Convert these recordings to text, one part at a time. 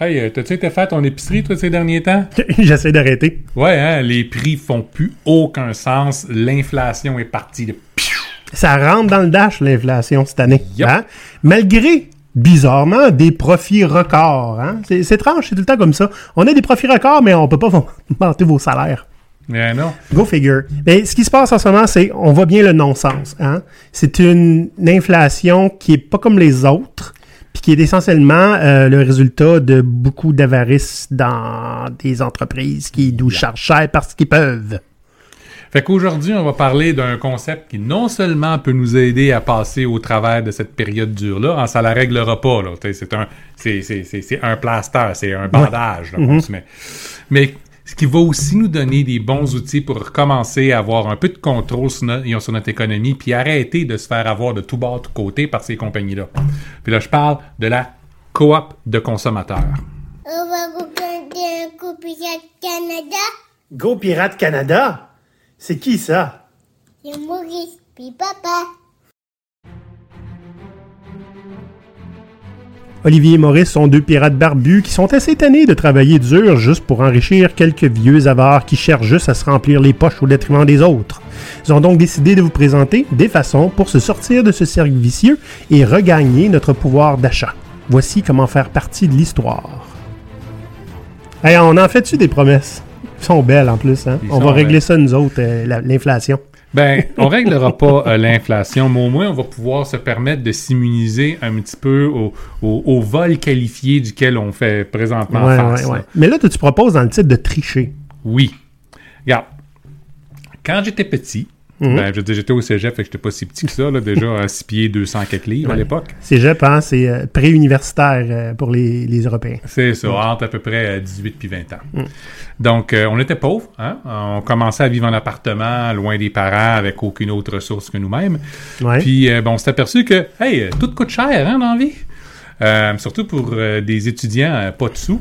Hey, euh, t'as-tu été faire ton épicerie, toi, ces derniers temps? J'essaie d'arrêter. Ouais, hein, les prix font plus aucun sens. L'inflation est partie de... Ça rentre dans le dash, l'inflation, cette année. Hein? Malgré, bizarrement, des profits records. Hein? C'est étrange, c'est tout le temps comme ça. On a des profits records, mais on peut pas monter vos salaires. Mais non. Go figure. Mais ce qui se passe en ce moment, c'est on voit bien le non-sens. Hein? C'est une, inflation qui est pas comme les autres, qui est essentiellement euh, le résultat de beaucoup d'avarice dans des entreprises qui nous chargent cher parce qu'ils peuvent. Fait qu'aujourd'hui, on va parler d'un concept qui non seulement peut nous aider à passer au travers de cette période dure-là, hein, ça la réglera pas, là. C'est un, c'est, c'est, c'est, c'est un plaster, c'est un bandage, là, qu'on se met. Mais ce qui va aussi nous donner des bons outils pour recommencer à avoir un peu de contrôle sur, no- sur notre économie, puis arrêter de se faire avoir de tout bord, tout côté par ces compagnies-là. Puis là, je parle de la coop de consommateurs. On va coup Pirate Canada. Go Pirate Canada? C'est qui ça? C'est Maurice, puis papa. Olivier et Maurice sont deux pirates barbus qui sont assez tannés de travailler dur juste pour enrichir quelques vieux avares qui cherchent juste à se remplir les poches au détriment des autres. Ils ont donc décidé de vous présenter des façons pour se sortir de ce cercle vicieux et regagner notre pouvoir d'achat. Voici comment faire partie de l'histoire. Hey, on en fait-tu des promesses? Ils sont belles en plus, hein? Ils On va régler belles. ça nous autres, euh, la- l'inflation. Ben, on réglera pas euh, l'inflation, mais au moins on va pouvoir se permettre de s'immuniser un petit peu au, au- au vol qualifié duquel on fait présentement Ouais, face. ouais, ouais. là. Mais là, tu proposes dans le titre de tricher. Oui. Regarde, quand j'étais petit, Ben, je veux dire, j'étais au cégep, fait que j'étais pas si petit que ça, là, déjà à 6 pieds 200 quelques livres à l'époque. Cégep, hein, c'est euh, pré-universitaire euh, pour les, les Européens. C'est ça, entre à peu près euh, 18 puis 20 ans. Mm. Donc, euh, on était pauvres. Hein? On commençait à vivre en appartement, loin des parents, avec aucune autre ressource que nous-mêmes. Ouais. Puis, euh, bon, on s'est aperçu que, hey, euh, tout coûte cher, hein, dans la vie. Euh, surtout pour euh, des étudiants euh, pas de sous.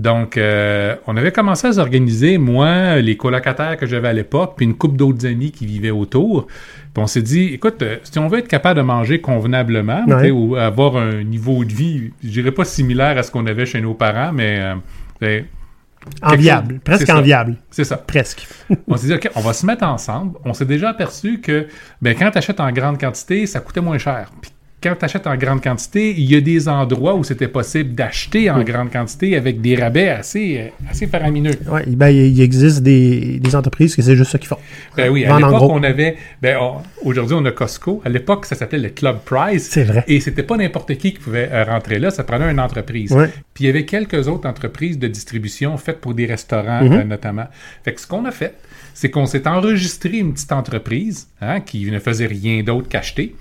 Donc, euh, on avait commencé à s'organiser, moi, les colocataires que j'avais à l'époque, puis une couple d'autres amis qui vivaient autour. Puis on s'est dit, écoute, euh, si on veut être capable de manger convenablement, Ouais. ou avoir un niveau de vie, je dirais pas similaire à ce qu'on avait chez nos parents, mais euh, Enviable, chose- presque enviable. c'est ça. Presque. On s'est dit, OK, on va se mettre ensemble. On s'est déjà aperçu que ben, quand tu achètes en grande quantité, ça coûtait moins cher. Puis quand tu achètes en grande quantité, il y a des endroits où c'était possible d'acheter en grande quantité avec des rabais assez, euh, assez faramineux. Ouais, ben, il existe des, des entreprises que c'est juste ça qu'ils font. Ben oui, à l'époque, on avait. Ben, aujourd'hui, on a Costco. À l'époque, ça s'appelait le Club Price. C'est vrai. Et c'était pas n'importe qui qui pouvait euh, rentrer là, ça prenait une entreprise. Ouais. Puis il y avait quelques autres entreprises de distribution faites pour des restaurants, Mhm. euh, notamment. Fait que ce qu'on a fait, c'est qu'on s'est enregistré une petite entreprise hein, qui ne faisait rien d'autre qu'acheter.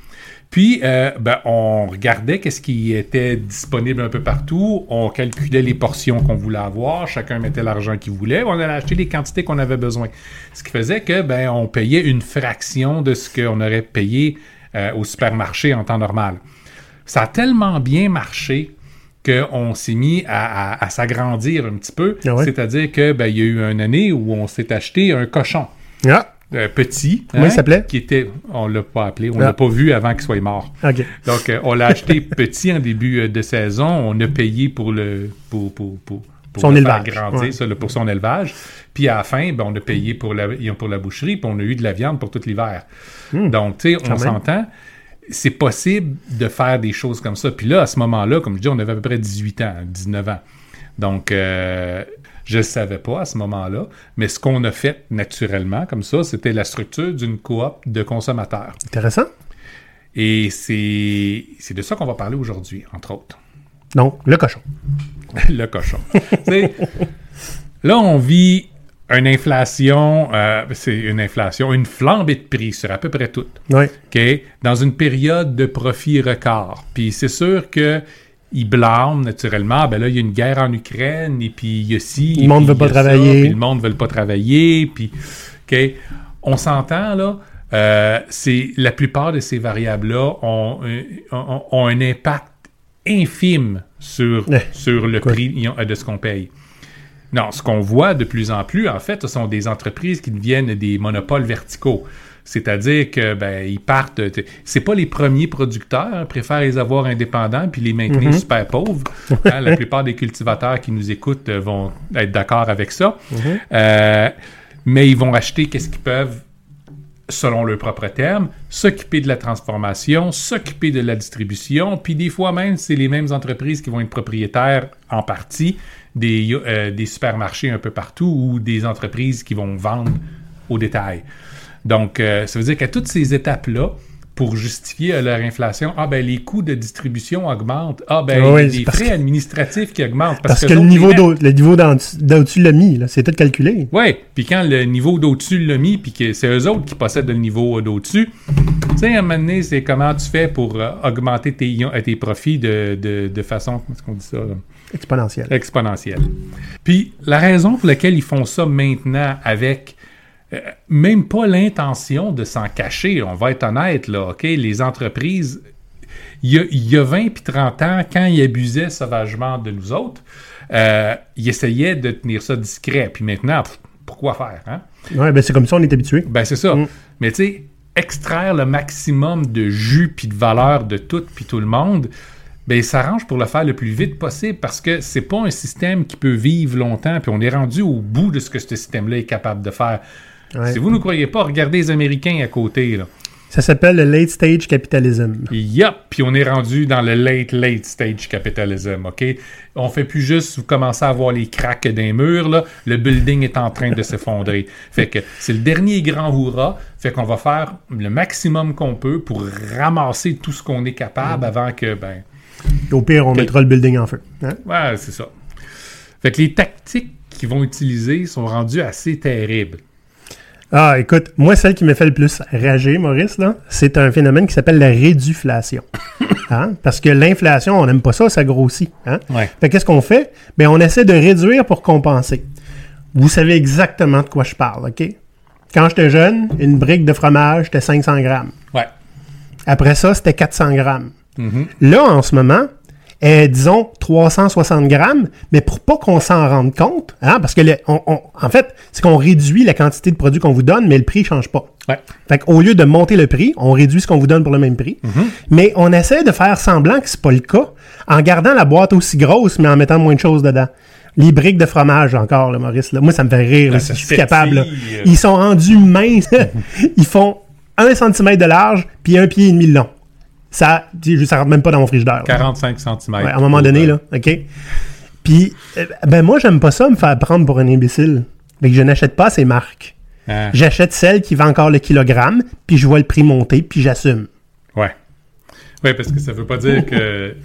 Puis, euh, ben, on regardait qu'est-ce qui était disponible un peu partout. On calculait les portions qu'on voulait avoir. Chacun mettait l'argent qu'il voulait. On allait acheter les quantités qu'on avait besoin. Ce qui faisait que, ben, on payait une fraction de ce qu'on aurait payé euh, au supermarché en temps normal. Ça a tellement bien marché qu'on s'est mis à, à- à s'agrandir un petit peu. Ah ouais? C'est-à-dire que ben, il y a eu une année où on s'est acheté un cochon Ah, euh, petit. Comment il s'appelait? Qui était, on l'a pas appelé, on Ah. l'a pas vu avant qu'il soit mort. Donc, euh, on l'a acheté petit en début euh, de saison. On a payé pour le pour, pour, pour, pour Son le élevage, faire grandir, ouais. ça, là, pour son élevage. Puis à la fin, ben, on a payé pour la, pour la boucherie, puis on a eu de la viande pour tout l'hiver. Donc, tu sais, on Hmm. S'entend. C'est possible de faire des choses comme ça. Puis là, à ce moment-là, comme je dis, on avait à peu près 18 ans, 19 ans. Donc, euh, je ne savais pas à ce moment-là. Mais ce qu'on a fait naturellement, comme ça, c'était la structure d'une coop de consommateurs. Intéressant. Et c'est de ça qu'on va parler aujourd'hui, entre autres. Donc, le cochon. le cochon. Là, on vit une inflation, euh, c'est une inflation, une flambée de prix sur à peu près tout. Oui. Dans une période de profit record. Puis c'est sûr que ils blâment naturellement. Ben là, il y a une guerre en Ukraine, et puis il y a ci. Le monde puis veut pas travailler. puis le monde veut pas travailler. Puis, OK? On s'entend, là. euh, c'est la plupart de ces variables-là ont, euh, ont- ont un impact infime sur, Eh, sur le quoi? prix de ce qu'on paye. Non, ce qu'on voit de plus en plus, en fait, ce sont des entreprises qui deviennent des monopoles verticaux. C'est-à-dire que ben ils partent. t- C'est pas les premiers producteurs, hein, préfèrent les avoir indépendants puis les maintenir Mhm. super pauvres. Hein, la plupart des cultivateurs qui nous écoutent euh, vont être d'accord avec ça. Mhm. Euh, mais ils vont acheter qu'est-ce qu'ils peuvent selon leurs propres termes, s'occuper de la transformation, s'occuper de la distribution, puis des fois même, c'est les mêmes entreprises qui vont être propriétaires en partie des, euh, des supermarchés un peu partout ou des entreprises qui vont vendre au détail. Donc, euh, ça veut dire qu'à toutes ces étapes-là, pour justifier euh, leur inflation, ah ben les coûts de distribution augmentent, ah ben Oui, il y a c'est des parce frais que- administratifs qui augmentent. Parce que eux le niveau les le niveau d'au-dessus l'a mis. C'est tout calculé. oui, puis quand le niveau d'au-dessus l'a mis, puis que c'est eux autres qui possèdent le niveau euh, d'au-dessus, tu sais, à un moment donné, c'est comment tu fais pour euh, augmenter tes, tes profits de, de, de façon, comment est-ce qu'on dit ça, là? Exponentiel. exponentielle. Puis la raison pour laquelle ils font ça maintenant avec même pas l'intention de s'en cacher, on va être honnête, là, OK? Les entreprises, il y a, il y a 20 puis 30 ans, quand ils abusaient sauvagement de nous autres, euh, ils essayaient de tenir ça discret. Puis maintenant, pff, pourquoi faire, hein? Ouais, ben c'est comme ça, on est habitué. Ben, c'est ça. Mm. Mais tu sais, extraire le maximum de jus puis de valeur de tout puis tout le monde, ben, il s'arrange pour le faire le plus vite possible parce que c'est pas un système qui peut vivre longtemps puis on est rendu au bout de ce que ce système-là est capable de faire. Ouais. Si vous ne croyez pas, regardez les Américains à côté, là. Ça s'appelle le late stage capitalism. Yup, puis on est rendu dans le late, late stage capitalism, OK? On fait plus juste vous commencez à voir les cracks des murs, là. Le building est en train de s'effondrer. Fait que c'est le dernier grand hurrah. Fait qu'on va faire le maximum qu'on peut pour ramasser tout ce qu'on est capable avant que, ben, Au pire, on mettra le building en feu. Hein? ouais, c'est ça. Fait que les tactiques qu'ils vont utiliser sont rendues assez terribles. Ah, écoute, moi, celle qui me fait le plus rager, Maurice, là, c'est un phénomène qui s'appelle la réduflation. Hein? Parce que l'inflation, on n'aime pas ça, ça grossit. Hein? Ouais. Fait qu'est-ce qu'on fait? Ben, on essaie de réduire pour compenser. Vous savez exactement de quoi je parle, OK? Quand j'étais jeune, une brique de fromage, c'était 500 grammes. Ouais. Après ça, c'était 400 grammes. Mhm. Là, en ce moment, est, disons, 360 grammes, mais pour pas qu'on s'en rende compte, hein, parce que, le- on- on- en fait, c'est qu'on réduit la quantité de produits qu'on vous donne, mais le prix change pas. Ouais. Fait qu'au lieu de monter le prix, on réduit ce qu'on vous donne pour le même prix. Mais on essaie de faire semblant que c'est pas le cas en gardant la boîte aussi grosse, mais en mettant moins de choses dedans. Les briques de fromage encore, là, Maurice. là. Moi, ça me fait rire. là, si je suis capable. là. frétille. Ils sont rendus minces. Ils font un centimètre de large, puis un pied et demi de long. Ça, ça rentre même pas dans mon frigidaire. là. 45 cm. Ouais, à un moment donné, là, OK? Puis, euh, ben moi, j'aime pas ça me faire prendre pour un imbécile. Fait que je n'achète pas ces marques. Ah, J'achète celle qui vend encore le kilogramme, puis je vois le prix monter, puis j'assume. ouais. Ouais, parce que ça veut pas dire que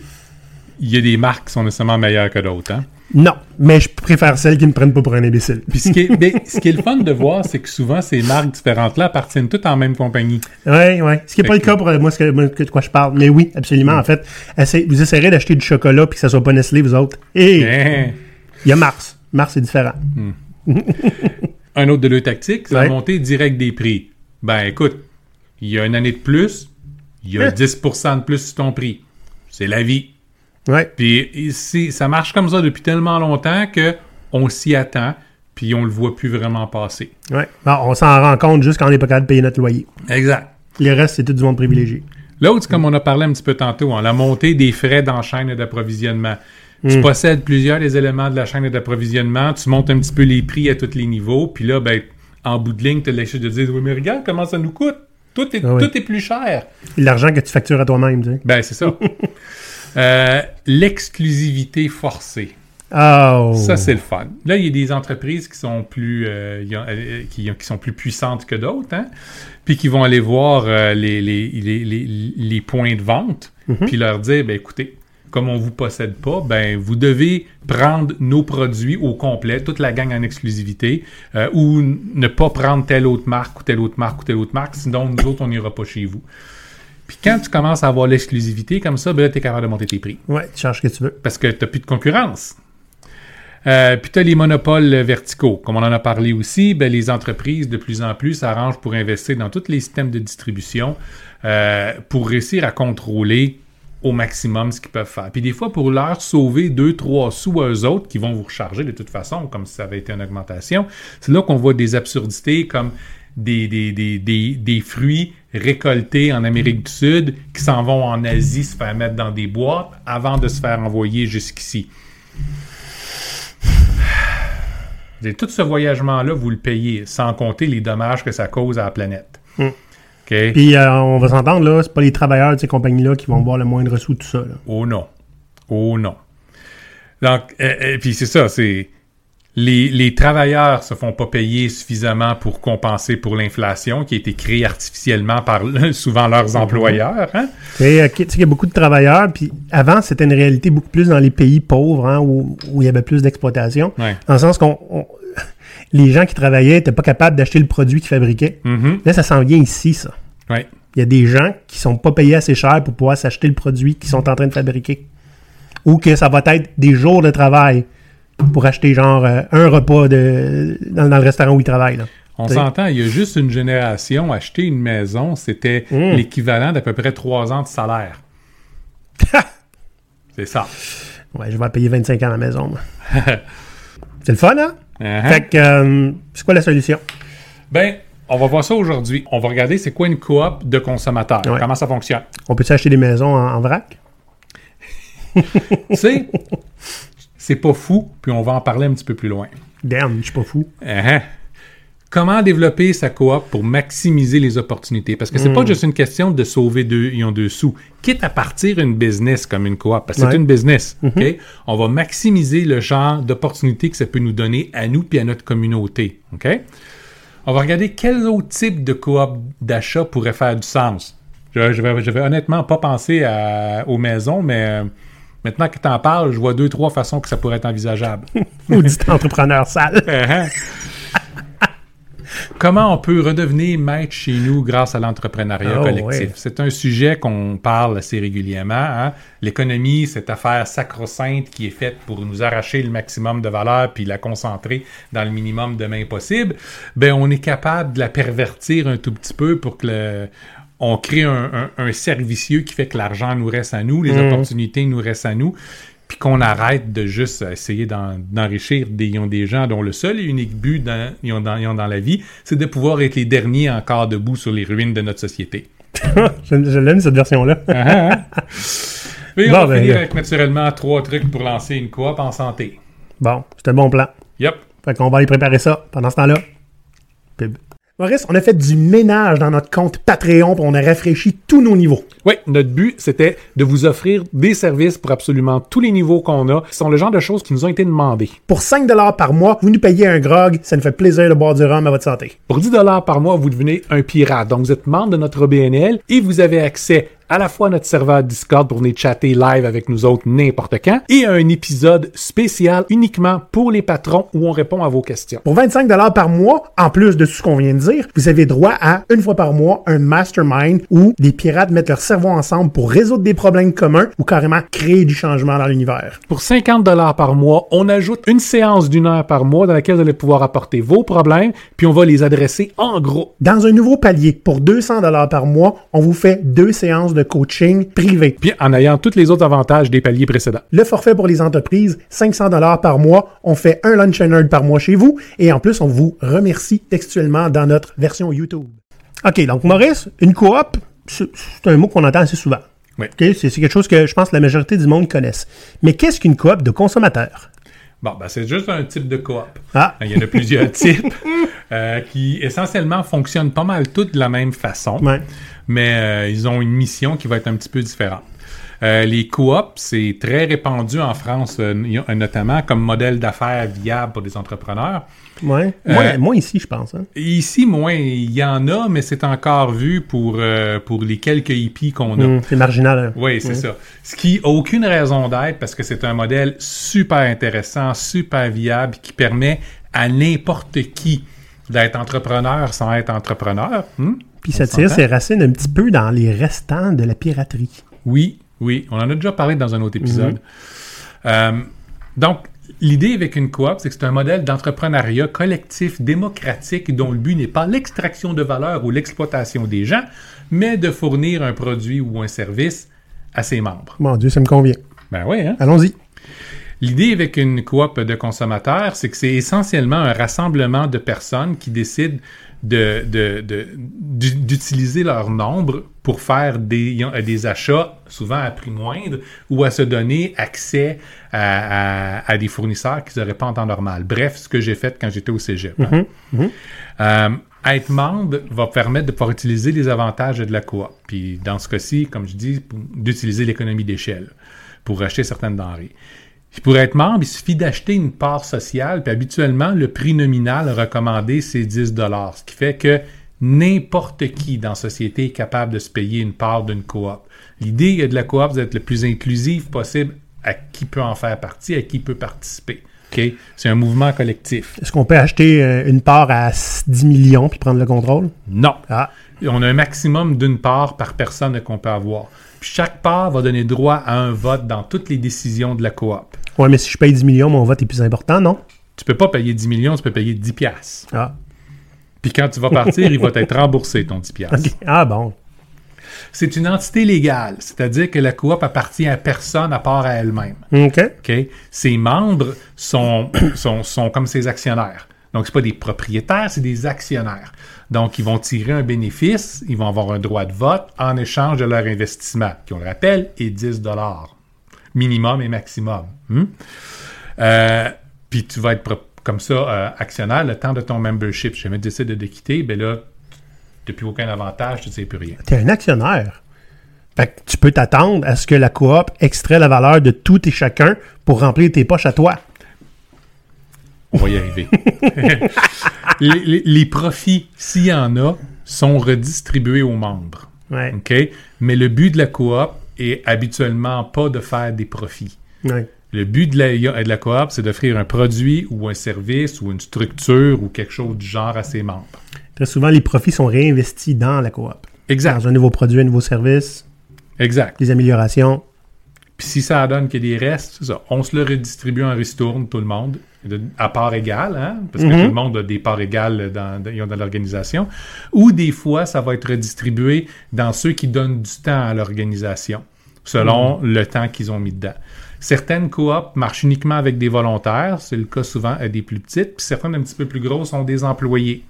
il y a des marques qui sont nécessairement meilleures que d'autres, hein? Non, mais je préfère celles qui ne me prennent pas pour un imbécile. Puis ce qui est, ben, ce qui est le fun de voir, c'est que souvent ces marques différentes-là appartiennent toutes en même compagnie. Oui, oui. Ce qui n'est pas le cas pour moi, ce que, moi, de quoi je parle. Mais oui, absolument. En fait, vous essayerez d'acheter du chocolat puis que ça soit pas Nestlé, vous autres. Et Hein? il y a Mars. Mars, c'est différent. Un autre de leurs tactiques, c'est Ouais. la montée directe des prix. Ben écoute, il y a une année de plus, il y a Hein? 10% de plus sur ton prix. C'est la vie. Ouais. Puis ici, ça marche comme ça depuis tellement longtemps que on s'y attend, puis on le voit plus vraiment passer. Ouais. On s'en rend compte juste quand on n'est pas capable de payer notre loyer. Exact. Le reste, c'est tout du monde privilégié. L'autre, c'est comme on a parlé un petit peu tantôt, hein, la montée des frais dans la chaîne d'approvisionnement. Tu possèdes plusieurs des éléments de la chaîne d'approvisionnement, tu montes un petit peu les prix à tous les niveaux, puis là, ben, en bout de ligne, tu as l'excuse de dire Oui, mais regarde comment ça nous coûte. Tout est, Ah oui. tout est plus cher. L'argent que tu factures à toi-même, tu sais. Ben, c'est ça. Euh, L'exclusivité forcée. Oh. Ça, c'est le fun. Là, il y a des entreprises qui sont plus, euh, euh, qui, qui sont plus puissantes que d'autres, hein, puis qui vont aller voir euh, les, les, les, les- les points de vente, puis leur dire, ben écoutez, comme on vous possède pas, ben vous devez prendre nos produits au complet, toute la gang en exclusivité, euh, ou ne pas prendre telle autre marque ou telle autre marque ou telle autre marque, sinon nous autres, on n'ira pas chez vous. Puis quand tu commences à avoir l'exclusivité comme ça, ben là, tu es capable de monter tes prix Ouais, tu cherches ce que tu veux. parce que tu n'as plus de concurrence. Euh, puis tu as les monopoles verticaux. Comme on en a parlé aussi, ben, les entreprises de plus en plus s'arrangent pour investir dans tous les systèmes de distribution euh, pour réussir à contrôler au maximum ce qu'ils peuvent faire. Puis des fois, pour leur sauver 2-3 sous à eux autres, qui vont vous recharger de toute façon, comme si ça avait été une augmentation, c'est là qu'on voit des absurdités comme des, des, des, des, des fruits récoltés en Amérique du Sud qui s'en vont en Asie se faire mettre dans des boîtes avant de se faire envoyer jusqu'ici. Et tout ce voyagement-là, vous le payez, sans compter les dommages que ça cause à la planète. Mm. Puis euh, on va s'entendre, là, c'est pas les travailleurs de ces compagnies-là qui vont voir le moindre sous de tout ça. Là. Oh non. Oh non. Donc, euh, et puis c'est ça, c'est. Les, les travailleurs se font pas payer suffisamment pour compenser pour l'inflation qui a été créée artificiellement par souvent leurs employeurs. Hein? Tu sais, euh, tu sais qu'il y a beaucoup de travailleurs, puis avant, c'était une réalité beaucoup plus dans les pays pauvres, hein, où, où il y avait plus d'exploitation. Ouais. Dans le sens qu'on... on- les gens qui travaillaient n'étaient pas capables d'acheter le produit qu'ils fabriquaient. Mhm. Là, ça s'en vient ici, ça. Ouais. Il y a des gens qui sont pas payés assez cher pour pouvoir s'acheter le produit qu'ils sont en train de fabriquer. Ou que ça va être des jours de travail pour acheter genre euh, un repas de, dans, dans le restaurant où ils travaillent. Là. On s'entend, il y a juste une génération, acheter une maison, c'était Mm. l'équivalent d'à peu près trois ans de salaire. C'est ça. Ouais, je vais payer 25 ans à la maison. C'est le fun, hein? Uh-huh. Fait que, euh, c'est quoi la solution? Ben, on va voir ça aujourd'hui. On va regarder c'est quoi une coop de consommateurs. Ouais. Comment ça fonctionne? On peut acheter des maisons en, en vrac? tu sais, c'est pas fou, puis on va en parler un petit peu plus loin. Damn, je suis pas fou. Uh-huh. Comment développer sa coop pour maximiser les opportunités? Parce que c'est pas juste une question de sauver deux, ils ont deux sous. Quitte à partir une business comme une coop, parce que Ouais. c'est une business, OK? On va maximiser le genre d'opportunités que ça peut nous donner à nous puis à notre communauté, OK? On va regarder quels autres types de coop d'achat pourraient faire du sens. Je, je vais, je vais honnêtement pas penser à- aux maisons, mais euh, maintenant que tu en parles, je vois deux, trois façons que ça pourrait être envisageable. Maudit entrepreneur sale. Uh-huh. Comment on peut redevenir maître chez nous grâce à l'entrepreneuriat Oh, collectif? ouais. C'est un sujet qu'on parle assez régulièrement. hein. L'économie, cette affaire sacro-sainte qui est faite pour nous arracher le maximum de valeur puis la concentrer dans le minimum de main possible. Ben, on est capable de la pervertir un tout petit peu pour que le, on crée un, un, un servicieux qui fait que l'argent nous reste à nous, les Mhm. opportunités nous restent à nous, puis qu'on arrête de juste essayer d'en- d'enrichir des, des gens dont le seul et unique but dans, ils ont dans, ils ont dans la vie, c'est de pouvoir être les derniers encore debout sur les ruines de notre société. je je l'aime, cette version-là. Mais on Bon, va ben, finir euh, avec naturellement trois trucs pour lancer une coop en santé. Bon, c'est un bon plan. Yep. Fait qu'on va aller préparer ça pendant ce temps-là. Pub. Maurice, on a fait du ménage dans notre compte Patreon, puis on a rafraîchi tous nos niveaux. Oui, notre but, c'était de vous offrir des services pour absolument tous les niveaux qu'on a, qui sont le genre de choses qui nous ont été demandées. Pour 5 par mois, vous nous payez un grog, ça nous fait plaisir de boire du rhum à votre santé. Pour 10 dollars par mois, vous devenez un pirate. Donc, vous êtes membre de notre OBNL et vous avez accès à la fois notre serveur Discord pour venir chatter live avec nous autres n'importe quand et un épisode spécial uniquement pour les patrons où on répond à vos questions. Pour 25 par mois, en plus de tout ce qu'on vient de dire, vous avez droit à, une fois par mois, un mastermind où des pirates mettent leur cerveau ensemble pour résoudre des problèmes communs ou carrément créer du changement dans l'univers. Pour 50 dollars par mois, on ajoute une séance d'une heure par mois dans laquelle vous allez pouvoir apporter vos problèmes puis on va les adresser en gros. Dans un nouveau palier, pour 200 par mois, on vous fait deux séances de coaching privé. Puis en ayant tous les autres avantages des paliers précédents. Le forfait pour les entreprises, 500 dollars par mois. On fait un lunch and learn par mois chez vous et en plus, on vous remercie textuellement dans notre version YouTube. OK, donc Maurice, une coop, c'est un mot qu'on entend assez souvent. Oui. C'est quelque chose que je pense que la majorité du monde connaisse. Mais qu'est-ce qu'une coop de consommateurs? Bon, ben c'est juste un type de coop. Ah, Il y en a plusieurs types euh, qui essentiellement fonctionnent pas mal toutes de la même façon, ouais. Mais euh, ils ont une mission qui va être un petit peu différente. Euh, les coops, c'est très répandu en France, euh, notamment comme modèle d'affaires viable pour des entrepreneurs. Ouais. Euh, Moi, moi ici, je pense. hein. Ici, moins, il y en a, mais c'est encore vu pour, pour les quelques hippies qu'on a. Hum, c'est marginal. hein. Oui, c'est ça. Ce qui a aucune raison d'être parce que c'est un modèle super intéressant, super viable, qui permet à n'importe qui d'être entrepreneur sans être entrepreneur. Hmm? Puis ça tire ses racines un petit peu dans les restants de la piraterie. Oui, oui. On en a déjà parlé dans un autre épisode. Euh, donc, l'idée avec une coop, c'est que c'est un modèle d'entrepreneuriat collectif, démocratique, dont le but n'est pas l'extraction de valeur ou l'exploitation des gens, mais de fournir un produit ou un service à ses membres. Mon Dieu, ça me convient. Ben oui, hein? Allons-y. L'idée avec une coop de consommateurs, c'est que c'est essentiellement un rassemblement de personnes qui décident de- de- de- d'u- d'utiliser leur nombre pour faire des, des achats, souvent à prix moindre, ou à se donner accès à, à- à des fournisseurs qu'ils n'auraient pas en temps normal. Bref, ce que j'ai fait quand j'étais au cégep. hein. Euh, être membre va permettre de pouvoir utiliser les avantages de la coop. Puis dans ce cas-ci, comme je dis, d'utiliser l'économie d'échelle pour acheter certaines denrées. Puis pour être membre, il suffit d'acheter une part sociale, puis habituellement, le prix nominal recommandé, c'est 10 ce qui fait que n'importe qui dans la société est capable de se payer une part d'une coop. L'idée de la coop, c'est d'être le plus inclusif possible à qui peut en faire partie, à qui peut participer. C'est un mouvement collectif. Est-ce qu'on peut acheter euh, une part à 10 millions puis prendre le contrôle? Non. Ah, On a un maximum d'une part par personne qu'on peut avoir. Chaque part va donner droit à un vote dans toutes les décisions de la coop. ouais, mais si je paye 10 millions, mon vote est plus important, non? Tu peux pas payer 10 millions, tu peux payer 10 piastres. Ah, Puis quand tu vas partir, il va être remboursé ton 10 piastres. Ah bon. C'est une entité légale, c'est-à-dire que la coop appartient à personne à part à elle-même. OK? Ses membres sont, sont, sont comme ses actionnaires. Donc, ce pas des propriétaires, c'est des actionnaires. Donc, ils vont tirer un bénéfice, ils vont avoir un droit de vote en échange de leur investissement, qui, on le rappelle, est 10 minimum et maximum. Hmm? Euh, puis tu vas être comme ça euh, actionnaire le temps de ton membership. Si jamais tu décides de quitter, ben là, tu n'as plus aucun avantage, tu ne sais plus rien. T'es un actionnaire. Fait que tu peux t'attendre à ce que la coop extrait la valeur de tout et chacun pour remplir tes poches à toi. On va y arriver. les, les- les profits, s'il y en a, sont redistribués aux membres. Ouais. Mais le but de la coop est habituellement pas de faire des profits. ouais. Le but de la, de la coop, c'est d'offrir un produit ou un service ou une structure ou quelque chose du genre à ses membres. Très souvent, les profits sont réinvestis dans la coop. Exact. Dans un nouveau produit, un nouveau service, Exact. des améliorations. Puis si ça donne qu'il y a des restes, c'est ça. On se le redistribue en ristourne, tout le monde, de- à part égale, hein, parce que Mhm. tout le monde a des parts égales dans, dans, dans l'organisation. Ou des fois, ça va être redistribué dans ceux qui donnent du temps à l'organisation, selon le temps qu'ils ont mis dedans. Certaines coops marchent uniquement avec des volontaires, c'est le cas souvent à des plus petites, puis certaines un petit peu plus grosses ont des employés.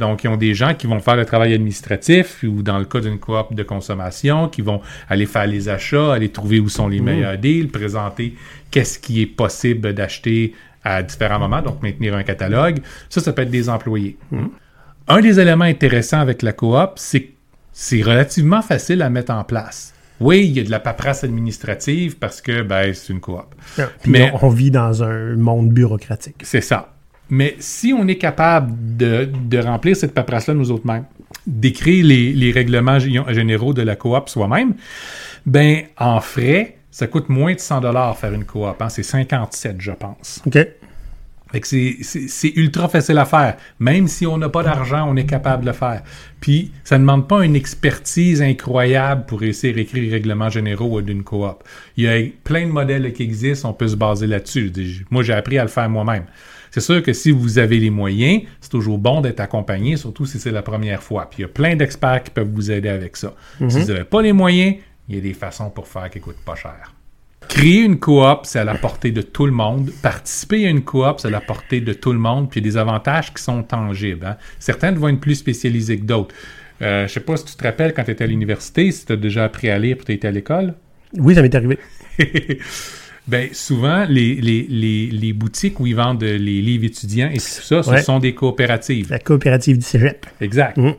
Donc, ils ont des gens qui vont faire le travail administratif ou dans le cas d'une coop de consommation, qui vont aller faire les achats, aller trouver où sont les meilleurs deals, présenter qu'est-ce qui est possible d'acheter à différents moments, donc maintenir un catalogue. Ça, ça peut être des employés. Un des éléments intéressants avec la coop, c'est que c'est relativement facile à mettre en place. Oui, il y a de la paperasse administrative parce que ben, c'est une coop. Ah, Mais- on, on vit dans un monde bureaucratique. C'est ça. Mais si on est capable de, de remplir cette paperasse-là nous autres mêmes, d'écrire les, les règlements gé- généraux de la coop soi-même, ben en frais, ça coûte moins de 100 dollars faire une coop. Hein? C'est 57, je pense. OK. Fait que c'est- ultra facile à faire. Même si on n'a pas d'argent, on est capable de le faire. Puis, ça ne demande pas une expertise incroyable pour réussir à écrire les règlements généraux d'une coop. Il y a plein de modèles qui existent, on peut se baser là-dessus. Moi, j'ai appris à le faire moi-même. C'est sûr que si vous avez les moyens, c'est toujours bon d'être accompagné, surtout si c'est la première fois. Puis, il y a plein d'experts qui peuvent vous aider avec ça. Si vous n'avez pas les moyens, il y a des façons pour faire qui ne coûtent pas cher. Créer une coop, c'est à la portée de tout le monde. Participer à une coop, c'est à la portée de tout le monde. Puis il y a des avantages qui sont tangibles. hein. Certaines vont être plus spécialisées que d'autres. Euh, je sais pas si tu te rappelles quand tu étais à l'université, si tu as déjà appris à lire puis tu étais à l'école? Oui, ça m'est arrivé. ben, souvent, les, les, les, les boutiques où ils vendent les livres étudiants et tout ça, ce Ouais. sont des coopératives. La coopérative du cégep. Exact. Mhm.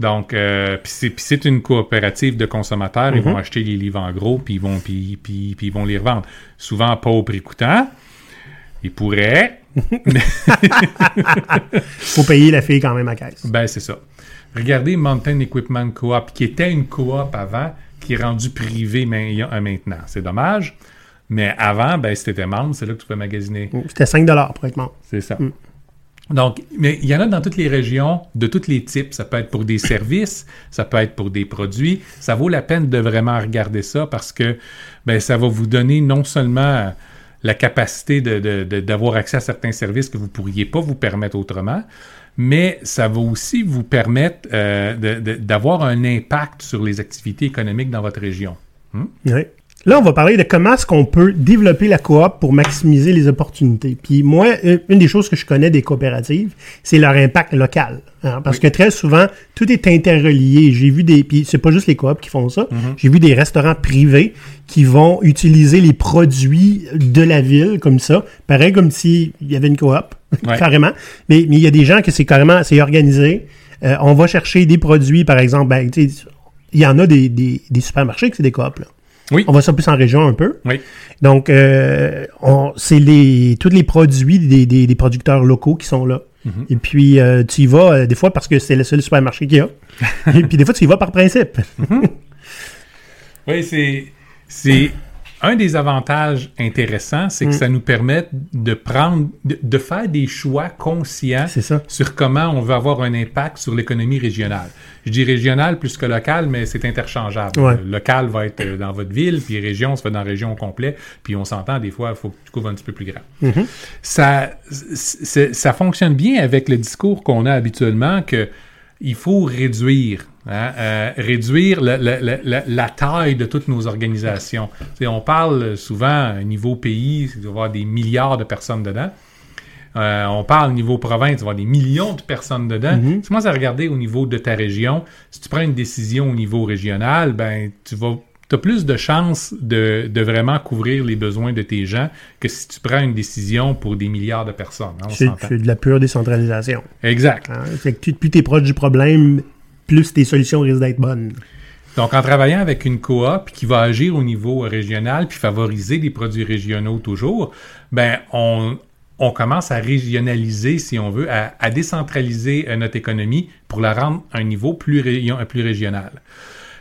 Donc, euh, puis c'est, une coopérative de consommateurs. Ils Mhm. vont acheter les livres en gros, puis ils vont, ils vont les revendre. Souvent pas au prix coûtant. Ils pourraient. faut payer la fille quand même à caisse. Ben, c'est ça. Regardez Mountain Equipment Co-op, qui était une coop avant, qui est rendue privée main- euh, maintenant. C'est dommage. Mais avant, ben, si t'étais membre, c'est là que tu peux magasiner. C'était 5 pour être membre. C'est ça. Donc, mais il y en a dans toutes les régions, de tous les types. Ça peut être pour des services, ça peut être pour des produits. Ça vaut la peine de vraiment regarder ça parce que ben, ça va vous donner non seulement la capacité d'avoir accès à certains services que vous ne pourriez pas vous permettre autrement, mais ça va aussi vous permettre euh, d'avoir un impact sur les activités économiques dans votre région. Oui. Là, on va parler de comment est-ce qu'on peut développer la coop pour maximiser les opportunités. Puis moi, une une des choses que je connais des coopératives, c'est leur impact local. hein, parce Oui. que très souvent, tout est interrelié. J'ai vu des... Puis c'est pas juste les coops qui font ça. Mhm. J'ai vu des restaurants privés qui vont utiliser les produits de la ville comme ça. Pareil comme s'il y avait une coop, Ouais. carrément. Mais mais il y a des gens que c'est carrément... C'est organisé. Euh, on va chercher des produits, par exemple... Ben, tu sais, il y en a des, des, des supermarchés que c'est des coops, là. Oui. On va ça plus en région un peu. Oui. Donc, euh, on- c'est les tous les produits des, des, des producteurs locaux qui sont là. Mhm. Et puis, euh, tu y vas euh, des fois parce que c'est le seul supermarché qu'il y a. Et puis, des fois, tu y vas par principe. Oui, c'est, c'est un des avantages intéressants, c'est que Mm. ça nous permet de prendre, de, de faire des choix conscients sur comment on veut avoir un impact sur l'économie régionale. Je dis régional plus que local, mais c'est interchangeable. Ouais. Le local va être euh, dans votre ville, puis région, ça va dans la région au complet, puis on s'entend des fois, il faut que tu couvres un petit peu plus grand. Mhm. Ça, c'est- ça fonctionne bien avec le discours qu'on a habituellement que il faut réduire, hein, euh, réduire la, taille de toutes nos organisations. On parle souvent au niveau pays, il va y avoir des milliards de personnes dedans. Euh, on parle au niveau province, il va y avoir des millions de personnes dedans. Mhm. Tu commences à regarder au niveau de ta région. Si tu prends une décision au niveau régional, ben tu vas as plus de chances de, de vraiment couvrir les besoins de tes gens que si tu prends une décision pour des milliards de personnes. hein, c'est de la pure décentralisation. Exact. hein. Fait que tu- plus tu es proche du problème, plus tes solutions risquent d'être bonnes. Donc, en travaillant avec une coop qui va agir au niveau régional puis favoriser des produits régionaux toujours, ben on, on commence à régionaliser, si on veut, à, décentraliser euh, notre économie pour la rendre à un niveau plus, plus régional.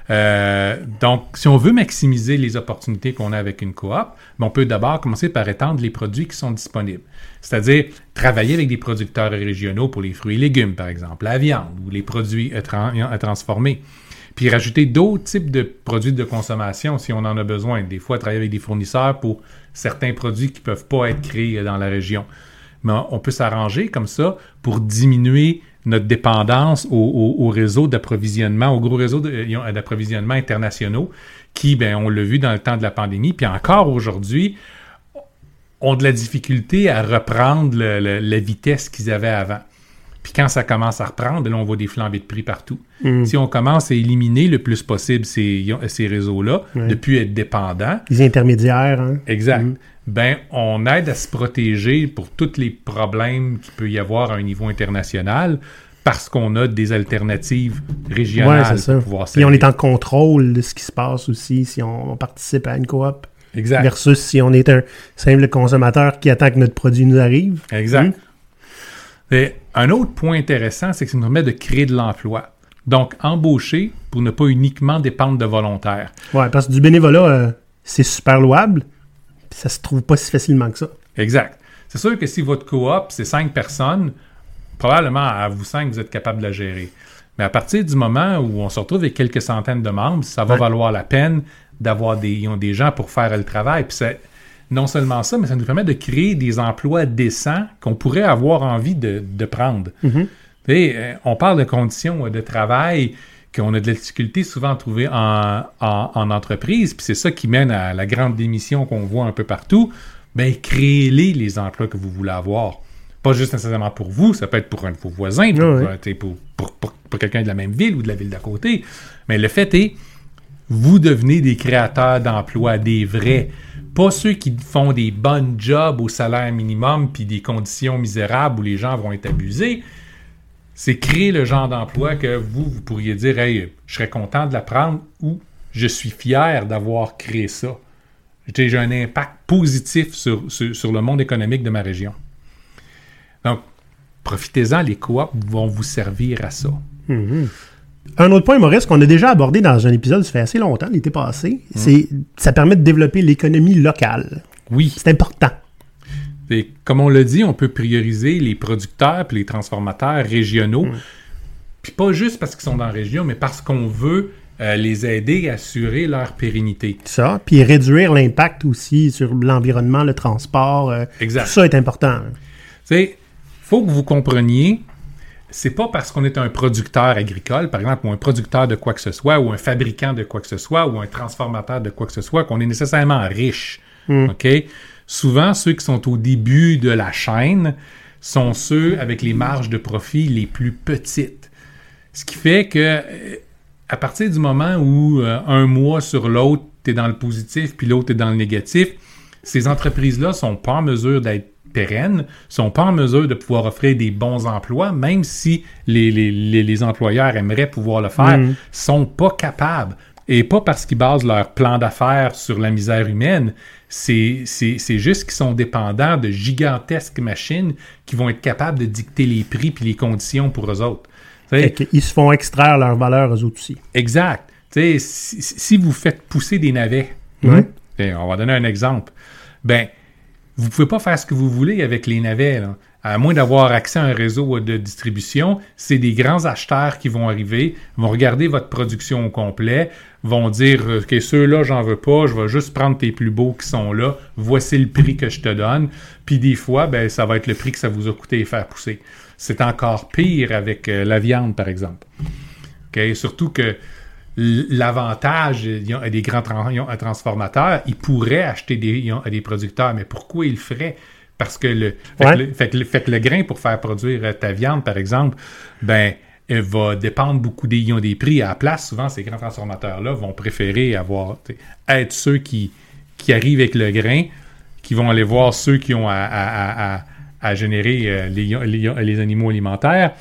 Euh, donc, si on veut maximiser les opportunités qu'on a avec une coop, ben, on peut d'abord commencer par étendre les produits qui sont disponibles. C'est-à-dire travailler avec des producteurs régionaux pour les fruits et légumes, par exemple, la viande ou les produits euh, tran- euh, transformés. Puis rajouter d'autres types de produits de consommation si on en a besoin. Des fois, travailler avec des fournisseurs pour certains produits qui ne peuvent pas être créés dans la région. Mais on peut s'arranger comme ça pour diminuer notre dépendance au, au- au réseau d'approvisionnement, au gros réseau de- euh, d'approvisionnement internationaux qui, ben, on l'a vu dans le temps de la pandémie, puis encore aujourd'hui, ont de la difficulté à reprendre le- le- la vitesse qu'ils avaient avant. Puis quand ça commence à reprendre, là, on voit des flambées de prix partout. Mm. Si on commence à éliminer le plus possible ces, ces réseaux-là, Ouais. de plus être dépendants, Les intermédiaires, hein. exact, Mm. Ben on aide à se protéger pour tous les problèmes qu'il peut y avoir à un niveau international parce qu'on a des alternatives Ouais, régionales ça. pour pouvoir Puis on est en contrôle de ce qui se passe aussi si on, on participe à une coop. Exact. Versus si on est un simple consommateur qui attend que notre produit nous arrive. Exact. Et un autre point intéressant, c'est que ça nous permet de créer de l'emploi. Donc, embaucher pour ne pas uniquement dépendre de volontaires. Ouais, parce que du bénévolat, euh, c'est super louable. Puis ça se trouve pas si facilement que ça. Exact. C'est sûr que si votre coop, c'est cinq personnes, probablement à vous cinq, vous êtes capable de la gérer. Mais à partir du moment où on se retrouve avec quelques centaines de membres, ça va Ouais. valoir la peine d'avoir des, des gens pour faire le travail. Puis c'est non seulement ça, mais ça nous permet de créer des emplois décents qu'on pourrait avoir envie de, de prendre. Mhm. Sais, euh, on parle de conditions de travail qu'on a de la difficulté souvent à trouver en, en- en entreprise, puis c'est ça qui mène à la grande démission qu'on voit un peu partout. Ben, créez-les, les emplois que vous voulez avoir. Pas juste nécessairement pour vous, ça peut être pour un de vos voisins, pour, pour, pour- pour- pour quelqu'un de la même ville ou de la ville d'à côté. Mais le fait est, vous devenez des créateurs d'emplois, des vrais. Pas ceux qui font des bonnes jobs au salaire minimum puis des conditions misérables où les gens vont être abusés. C'est créer le genre d'emploi que vous, vous pourriez dire Hey, je serais content de l'apprendre ou je suis fier d'avoir créé ça. J'ai un impact positif sur, sur, sur le monde économique de ma région. Donc, profitez-en, les coops vont vous servir à ça. Mhm. Un autre point, Maurice, qu'on a déjà abordé dans un épisode, ça fait assez longtemps, l'été passé, c'est ça permet de développer l'économie locale. Oui. C'est important. Et comme on l'a dit, on peut prioriser les producteurs puis les transformateurs régionaux. Puis pas juste parce qu'ils sont dans la région, mais parce qu'on veut euh, les aider à assurer leur pérennité. Ça. Puis réduire l'impact aussi sur l'environnement, le transport. euh, Exact. tout ça est important. hein. Tu sais, faut que vous compreniez, c'est pas parce qu'on est un producteur agricole, par exemple, ou un producteur de quoi que ce soit, ou un fabricant de quoi que ce soit, ou un transformateur de quoi que ce soit, qu'on est nécessairement riche. OK? Souvent, ceux qui sont au début de la chaîne sont ceux avec les marges de profit les plus petites. Ce qui fait que euh, à partir du moment où euh, un mois sur l'autre, tu es dans le positif, puis l'autre est dans le négatif, ces entreprises-là sont pas en mesure d'être pérennes, sont pas en mesure de pouvoir offrir des bons emplois, même si les, les- les- les employeurs aimeraient pouvoir le faire, Mhm. sont pas capables. Et pas parce qu'ils basent leur plan d'affaires sur la misère humaine, c'est juste qu'ils sont dépendants de gigantesques machines qui vont être capables de dicter les prix puis les conditions pour eux autres. Qu'ils se font extraire leur valeur eux autres aussi. Exact. Si, si vous faites pousser des navets, hein, et on va donner un exemple, ben, vous pouvez pas faire ce que vous voulez avec les navets. là. À moins d'avoir accès à un réseau de distribution, c'est des grands acheteurs qui vont arriver, vont regarder votre production au complet, vont dire euh, OK, ceux-là, j'en veux pas, je vais juste prendre tes plus beaux qui sont là, voici le prix que je te donne. Puis des fois, ben, ça va être le prix que ça vous a coûté faire pousser. C'est encore pire avec euh, la viande, par exemple. Surtout que l'avantage des grands transformateurs, ils pourraient acheter des, des producteurs, mais pourquoi ils le feraient? Parce que le fait, Ouais. que le, fait que le- fait que le grain pour faire produire euh, ta viande, par exemple, ben, elle va dépendre beaucoup des, ils ont des prix à la place. Souvent, ces grands transformateurs-là vont préférer avoir, être ceux qui, qui arrivent avec le grain, qui vont aller voir ceux qui ont à, à- à- à- à générer euh, les, les- les animaux alimentaires,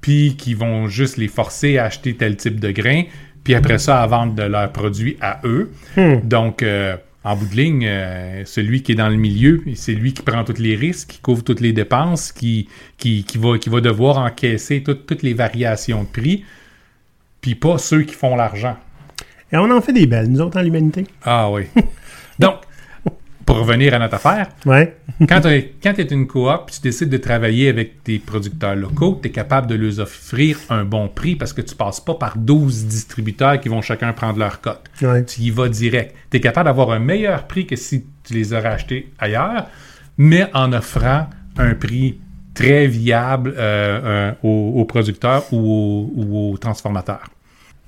puis qui vont juste les forcer à acheter tel type de grain, puis après ça, à vendre de leurs produits à eux. Hmm. Donc, euh, en bout de ligne, euh, celui qui est dans le milieu, c'est lui qui prend tous les risques, qui couvre toutes les dépenses, qui, qui, qui va, qui va devoir encaisser toutes- toutes les variations de prix, puis pas ceux qui font l'argent. Et on en fait des belles, nous autres, en l'humanité. Ah oui. Donc, pour revenir à notre affaire, Ouais. quand tu es une coop, tu décides de travailler avec des producteurs locaux, tu es capable de leur offrir un bon prix parce que tu passes pas par 12 distributeurs qui vont chacun prendre leur cote. Ouais. Tu y vas direct. Tu es capable d'avoir un meilleur prix que si tu les aurais achetés ailleurs, mais en offrant un prix très viable euh, euh, aux, aux producteurs ou aux, ou aux transformateurs.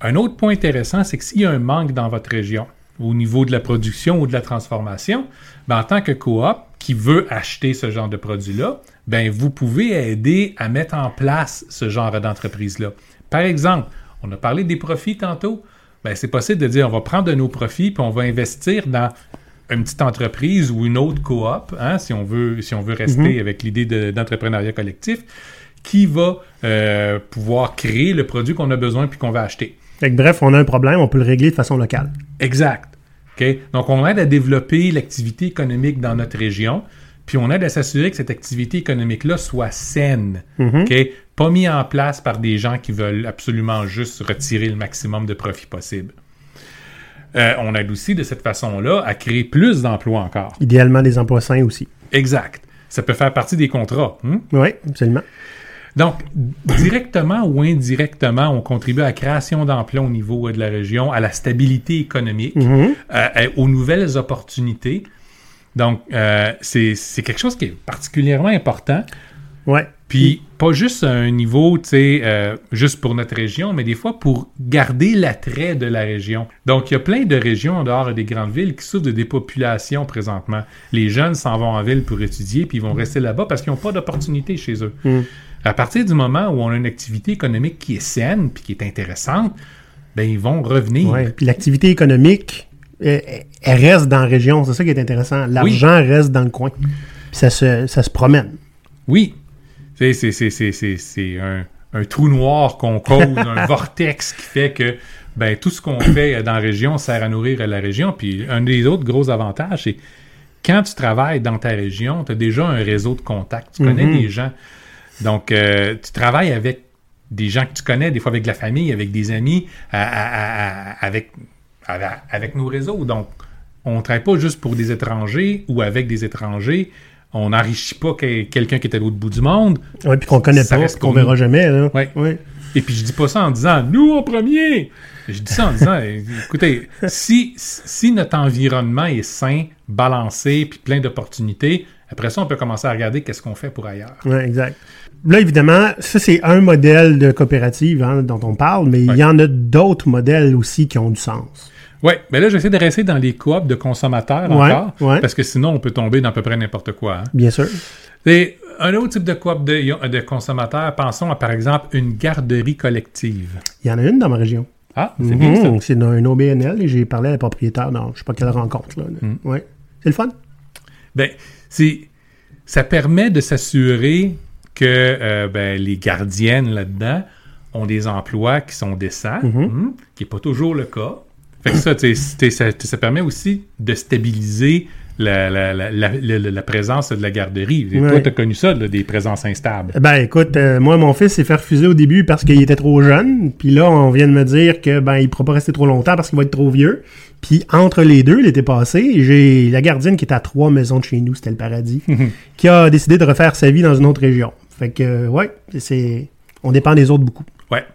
Un autre point intéressant, c'est que s'il y a un manque dans votre région au niveau de la production ou de la transformation, ben, en tant que coop qui veut acheter ce genre de produit-là, ben, vous pouvez aider à mettre en place ce genre d'entreprise-là. Par exemple, on a parlé des profits tantôt. Ben, c'est possible de dire on va prendre de nos profits puis on va investir dans une petite entreprise ou une autre coop, hein, si on veut, si on veut rester avec l'idée de- d'entrepreneuriat collectif, qui va euh, pouvoir créer le produit qu'on a besoin puis qu'on va acheter. Fait que bref, on a un problème, on peut le régler de façon locale. Exact. Donc, on aide à développer l'activité économique dans notre région, puis on aide à s'assurer que cette activité économique-là soit saine. Mhm. OK? Pas mis en place par des gens qui veulent absolument juste retirer le maximum de profit possible. Euh, on aide aussi de cette façon-là à créer plus d'emplois encore. Idéalement, des emplois sains aussi. Exact. Ça peut faire partie des contrats. hein? Oui, absolument. Donc, directement ou indirectement, on contribue à la création d'emplois au niveau euh, de la région, à la stabilité économique, Mhm. euh, euh, aux nouvelles opportunités. Donc, euh, c'est c'est quelque chose qui est particulièrement important. Ouais. Puis, pas juste à un niveau, tu sais, euh, juste pour notre région, mais des fois pour garder l'attrait de la région. Donc, il y a plein de régions en dehors des grandes villes qui souffrent de dépopulation présentement. Les jeunes s'en vont en ville pour étudier, puis ils vont rester là-bas parce qu'ils n'ont pas d'opportunité chez eux. Mm. À partir du moment où on a une activité économique qui est saine, puis qui est intéressante, ben ils vont revenir. Ouais. Puis l'activité économique, elle, elle reste dans la région. C'est ça qui est intéressant. L'argent reste dans le coin. Puis ça se, ça se promène. Oui. Tu sais, C'est, c'est, c'est, c'est, c'est un, un trou noir qu'on cause, un vortex qui fait que ben, tout ce qu'on fait dans la région sert à nourrir la région. Puis un des autres gros avantages, c'est quand tu travailles dans ta région, tu as déjà un réseau de contacts. Tu connais Mhm. des gens. Donc, euh, tu travailles avec des gens que tu connais, des fois avec la famille, avec des amis, à- à- à- à- avec, nos réseaux. Donc, on ne travaille pas juste pour des étrangers ou avec des étrangers. On n'enrichit pas que- quelqu'un qui est à l'autre bout du monde. Ouais, puis qu'on connaît Ça pas, qu'on verra jamais. Là. Ouais. Ouais. Et puis je dis pas ça en disant nous en premier. Je dis ça en disant écoutez, si, si notre environnement est sain, balancé, puis plein d'opportunités, Après ça, on peut commencer à regarder qu'est-ce qu'on fait pour ailleurs. Ouais, exact. Là, évidemment, ça, c'est un modèle de coopérative hein, dont on parle, mais il y en a d'autres modèles aussi qui ont du sens. Oui, mais là, j'essaie de rester dans les coops de consommateurs Ouais, encore, ouais. parce que sinon, on peut tomber dans à peu près n'importe quoi. hein. Bien sûr. Et un autre type de coop de, de consommateurs, pensons à, par exemple, une garderie collective. Il y en a une dans ma région. Ah, c'est bien ça. Mhm, C'est un OBNL et j'ai parlé à la propriétaire dans je sais pas quelle rencontre. Là. Ouais. C'est le fun. Ben, c'est, ça permet de s'assurer que euh, ben, les gardiennes là-dedans ont des emplois qui sont décents, Mhm. hmm, qui n'est pas toujours le cas. Fait que ça, ça, ça permet aussi de stabiliser la, la, la, la, la- la présence de la garderie. Et Toi, tu as connu ça, là, des présences instables. Ben écoute, euh, moi mon fils s'est fait refuser au début parce qu'il était trop jeune, puis là on vient de me dire que ben il pourra pas rester trop longtemps parce qu'il va être trop vieux. Puis entre les deux, l'été passé, j'ai la gardienne qui est à trois maisons de chez nous, c'était le paradis, qui a décidé de refaire sa vie dans une autre région. Fait que euh, ouais, c'est on dépend des autres beaucoup. Ouais.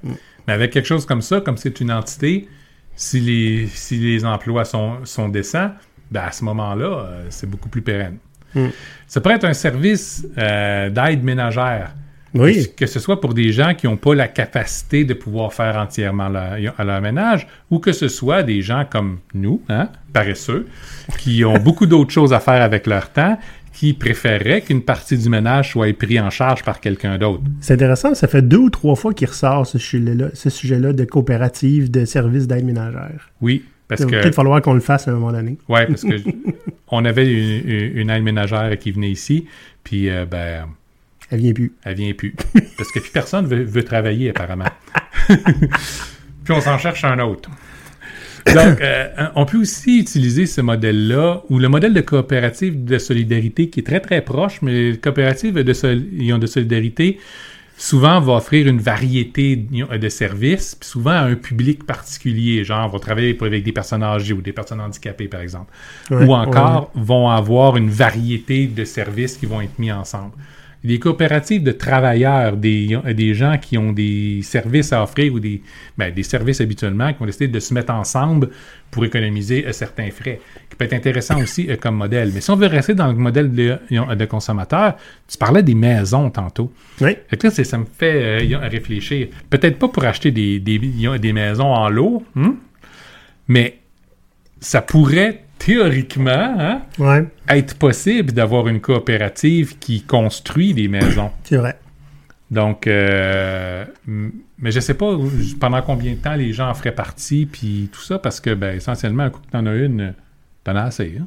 Mais avec quelque chose comme ça, comme c'est une entité, si les, si les emplois sont, sont décents, ben à ce moment-là, euh, c'est beaucoup plus pérenne. Mm. Ça pourrait être un service euh, d'aide ménagère. Oui. Que ce soit pour des gens qui n'ont pas la capacité de pouvoir faire entièrement leur, à leur ménage, ou que ce soit des gens comme nous, hein, paresseux, qui ont beaucoup d'autres choses à faire avec leur temps, qui qu'une partie du ménage soit pris en charge par quelqu'un d'autre? C'est intéressant, ça fait deux ou trois fois qu'il ressort ce sujet-là, de coopérative de services d'aide ménagère. Oui, parce que... peut-être falloir qu'on le fasse à un moment donné. Ouais, parce que on avait une aide ménagère qui venait ici, puis euh, ben, Elle vient plus. elle vient plus. Parce que plus personne veut, veut travailler, apparemment. puis on s'en cherche un autre. Donc, euh, on peut aussi utiliser ce modèle-là, ou le modèle de coopérative de solidarité qui est très très proche, mais les coopératives de, sol- solidarité souvent va offrir une variété de services, puis souvent à un public particulier, genre va travailler pour- avec des personnes âgées ou des personnes handicapées, par exemple. Ouais, ou encore vont avoir une variété de services qui vont être mis ensemble. Des coopératives de travailleurs, des, des gens qui ont des services à offrir ou des, ben, des services habituellement, qui vont décider de se mettre ensemble pour économiser euh, certains frais, qui peut être intéressant aussi euh, comme modèle. Mais si on veut rester dans le modèle de, de consommateur, tu parlais des maisons tantôt. Oui. Là, ça me fait euh, réfléchir. Peut-être pas pour acheter des, des, des maisons en lot, hein, mais ça pourrait théoriquement hein, Ouais, être possible d'avoir une coopérative qui construit des maisons. c'est vrai. Donc, euh, mais je sais pas pendant combien de temps les gens en feraient partie, puis tout ça, parce que, ben, essentiellement, un coup que t'en as une, t'en as assez. hein.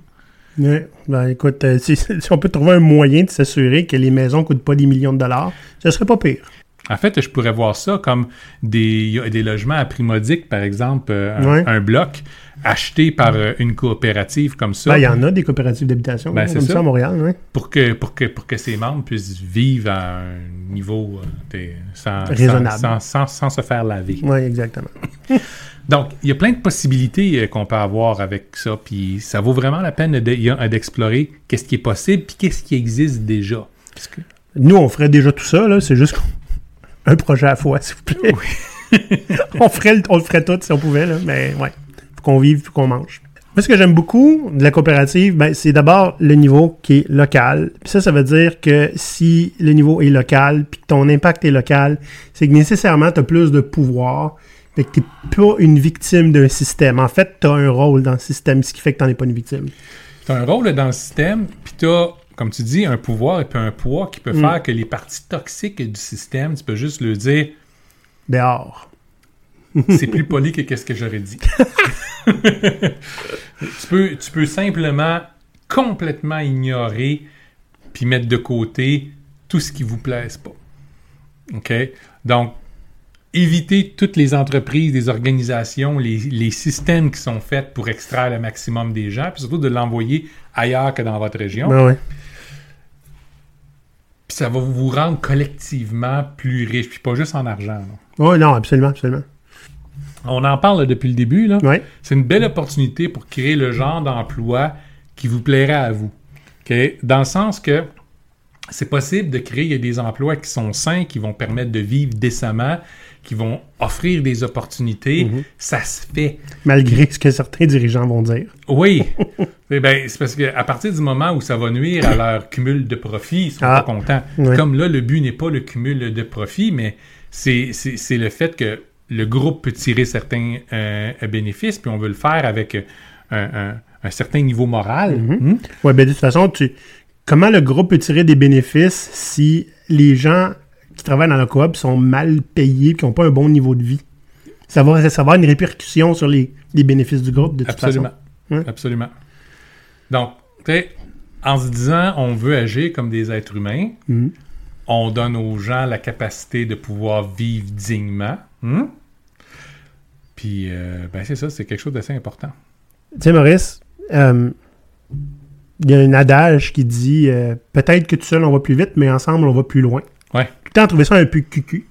Ouais. Ben, écoute, euh, si, si on peut trouver un moyen de s'assurer que les maisons coûtent pas des millions de dollars, ce serait pas pire. En fait, je pourrais voir ça comme des, des logements à prix modique, par exemple, euh, un, bloc acheté par euh, une coopérative comme ça, Ben, il y en a des coopératives d'habitation Ben, comme ça. ça. à Montréal. Ouais. pour, que, pour, que, pour que ses membres puissent vivre à un niveau euh, sans, Raisonnable. sans, sans, sans se faire laver. Oui, exactement. Donc, il y a plein de possibilités qu'on peut avoir avec ça, puis ça vaut vraiment la peine d'explorer qu'est-ce qui est possible, puis qu'est-ce qui existe déjà. Que- Nous, on ferait déjà tout ça, là. C'est juste qu'on- un projet à la fois, s'il vous plaît. on, ferait le, on le ferait tout si on pouvait, là. Mais ouais. Faut qu'on vive, faut qu'on mange. Moi, ce que j'aime beaucoup de la coopérative, ben, c'est d'abord le niveau qui est local. Puis ça, ça veut dire que si le niveau est local, puis que ton impact est local, c'est que nécessairement, tu as plus de pouvoir. Fait que tu pas une victime d'un système. En fait, tu as un rôle dans le système, ce qui fait que tu n'en es pas une victime. Tu as un rôle dans le système, puis tu as, comme tu dis, un pouvoir et puis un poids qui peut Mm. faire que les parties toxiques du système, tu peux juste le dire, Dehors. c'est plus poli que qu'est-ce que j'aurais dit. tu, peux, tu peux simplement complètement ignorer puis mettre de côté tout ce qui vous plaise pas. OK? Donc, éviter toutes les entreprises, les organisations, les, les systèmes qui sont faits pour extraire le maximum des gens, puis surtout de l'envoyer ailleurs que dans votre région. Ben. Ça va vous rendre collectivement plus riche, puis pas juste en argent. là. Ouais, non, absolument, absolument. On en parle depuis le début. Là. Ouais. C'est une belle opportunité pour créer le genre d'emploi qui vous plairait à vous. OK? Dans le sens que c'est possible de créer des emplois qui sont sains, qui vont permettre de vivre décemment, qui vont offrir des opportunités. Ça se fait. Malgré ce que certains dirigeants vont dire. Oui. Eh ben, c'est parce qu'à partir du moment où ça va nuire à leur cumul de profits, ils sont Ah. pas contents. Ouais. Comme là, le but n'est pas le cumul de profits, mais c'est le fait que le groupe peut tirer certains euh, bénéfices, puis on veut le faire avec un, un- un certain niveau moral. Mhm. Hmm? Ouais, ben de toute façon, tu... comment le groupe peut tirer des bénéfices si les gens travaillent dans la coop sont mal payés qui n'ont pas un bon niveau de vie? Ça va, ça va avoir une répercussion sur les, les bénéfices du groupe, de toute Absolument. façon. Ouais. Absolument. Donc, tu sais, en se disant on veut agir comme des êtres humains, Mhm. on donne aux gens la capacité de pouvoir vivre dignement. Hmm? Puis, euh, ben c'est ça, c'est quelque chose d'assez important. Tu sais, Maurice, euh, il y a un adage qui dit euh, peut-être que tout seul on va plus vite, mais ensemble on va plus loin. Ouais. Temps trouvé ça un peu cucu.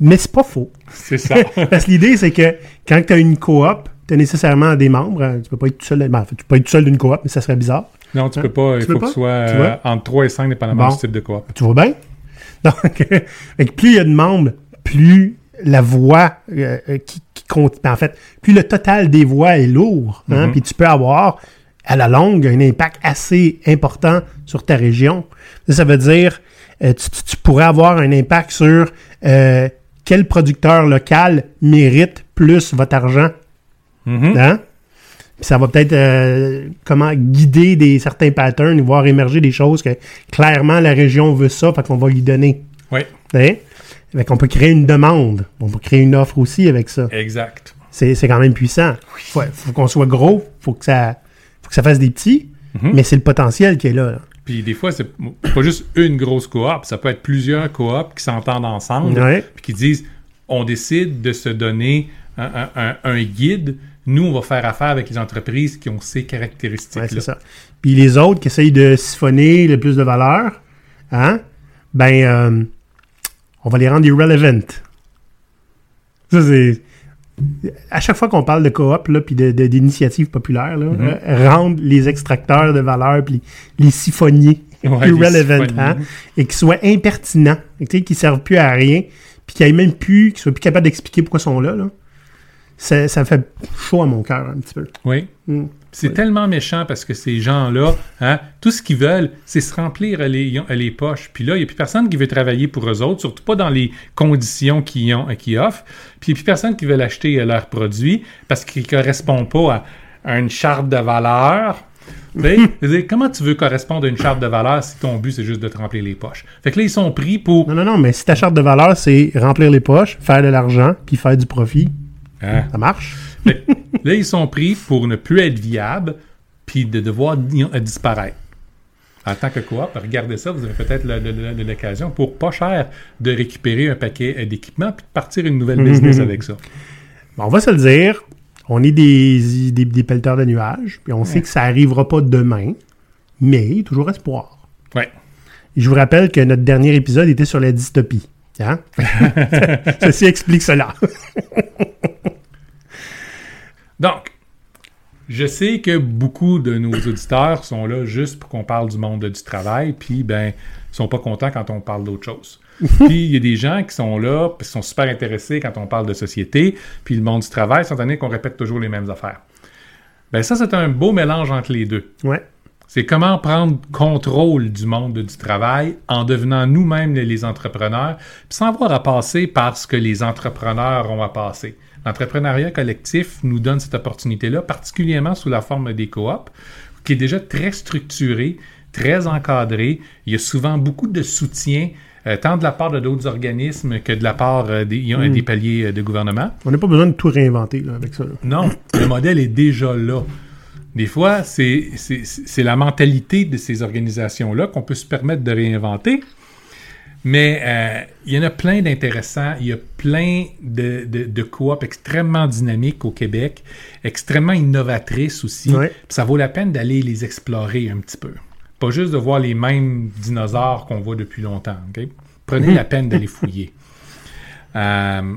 Mais c'est pas faux. C'est ça. Parce que l'idée, c'est que quand tu as une coop, tu as nécessairement des membres. hein, Tu peux pas être tout seul. ben, en fait, tu peux pas être tout seul d'une coop, mais ça serait bizarre. non, tu peux pas. Il peux faut que ce soit Tu euh, entre 3 et 5, dépendamment Bon. du type de coop. Tu vois bien? Donc, que plus il y a de membres, plus la voix euh, euh, qui, qui compte. ben, En fait, plus le total des voix est lourd. hein, Mhm. Puis tu peux avoir, à la longue, un impact assez important sur ta région. Ça, ça veut dire, euh, tu, tu- pourrais avoir un impact sur euh, quel producteur local mérite plus votre argent. Mhm. Hein? Puis ça va peut-être euh, comment guider des certains patterns, voir émerger des choses que clairement la région veut ça, fait qu'on va lui donner. Oui, Hein? Fait qu'on peut créer une demande. On peut créer une offre aussi avec ça. exact. C'est, c'est quand même puissant. Faut, faut qu'on soit gros, faut que ça, faut que ça fasse des petits, Mhm. mais c'est le potentiel qui est là. là. Puis des fois, c'est pas juste une grosse coop, ça peut être plusieurs coops qui s'entendent ensemble, Ouais. puis qui disent on décide de se donner un, un- un- un guide. Nous, on va faire affaire avec les entreprises qui ont ces Ouais, caractéristiques-là. c'est ça. Puis les autres qui essayent de siphonner le plus de valeur, hein, ben, euh, on va les rendre irrelevant. Ça, c'est. À chaque fois qu'on parle de coop, là, puis de- de- d'initiatives populaires, là, Mhm. euh, rendre les extracteurs de valeur, puis les siphonniers Ouais, les irrelevant, siphonniers. hein, et qui soient impertinents, et tu sais, qui servent plus à rien, puis qui aient même plus, qui soient plus capables d'expliquer pourquoi ils sont là, là. Ça, ça fait chaud à mon cœur un petit peu. Oui. Mm. C'est Oui. tellement méchant parce que ces gens-là, hein, tout ce qu'ils veulent, c'est se remplir les, les poches. Puis là, il n'y a plus personne qui veut travailler pour eux autres, surtout pas dans les conditions qu'ils ont- qu'ils offrent. Puis il n'y a plus personne qui veut acheter euh, leurs produits parce qu'ils ne correspondent pas à, à une charte de valeur. Comment tu veux correspondre à une charte de valeur si ton but c'est juste de te remplir les poches? Fait que là, ils sont pris pour. Non, non, non, mais si ta charte de valeur, c'est remplir les poches, faire de l'argent, puis faire du profit, Hein? ça marche. Fait là, ils sont pris pour ne plus être viables puis de devoir euh, disparaître. En tant que coop, regardez ça, vous avez peut-être l'occasion pour pas cher de récupérer un paquet euh, d'équipements puis de partir une nouvelle business avec ça. Bon, on va se le dire, on est des, des, des pelleteurs de nuages, puis on sait que ça arrivera pas demain, mais toujours espoir. Ouais. Je vous rappelle que notre dernier épisode était sur la dystopie. Hein? Ceci explique cela. Donc, je sais que beaucoup de nos auditeurs sont là juste pour qu'on parle du monde du travail, puis ben, ils sont pas contents quand on parle d'autre chose. puis il y a des gens qui sont là, qui sont super intéressés quand on parle de société, puis le monde du travail, sont donné qu'on répète toujours les mêmes affaires. Ben ça, c'est un beau mélange entre les deux. Ouais. C'est comment prendre contrôle du monde du travail en devenant nous-mêmes les- les entrepreneurs, puis sans avoir à passer par ce que les entrepreneurs ont à passer. L'entrepreneuriat collectif nous donne cette opportunité-là, particulièrement sous la forme des coops, qui est déjà très structuré, très encadré. Il y a souvent beaucoup de soutien, euh, tant de la part de d'autres organismes que de la part euh, des, a des paliers euh, de gouvernement. On n'a pas besoin de tout réinventer là, avec ça. là. Non, le modèle est déjà là. Des fois, c'est la mentalité de ces organisations-là qu'on peut se permettre de réinventer. Mais euh, il y en a plein d'intéressants. Il y a plein de, de, de coops extrêmement dynamiques au Québec, extrêmement innovatrices aussi. Ça vaut la peine d'aller les explorer un petit peu. Pas juste de voir les mêmes dinosaures qu'on voit depuis longtemps. Prenez la peine d'aller fouiller. Euh,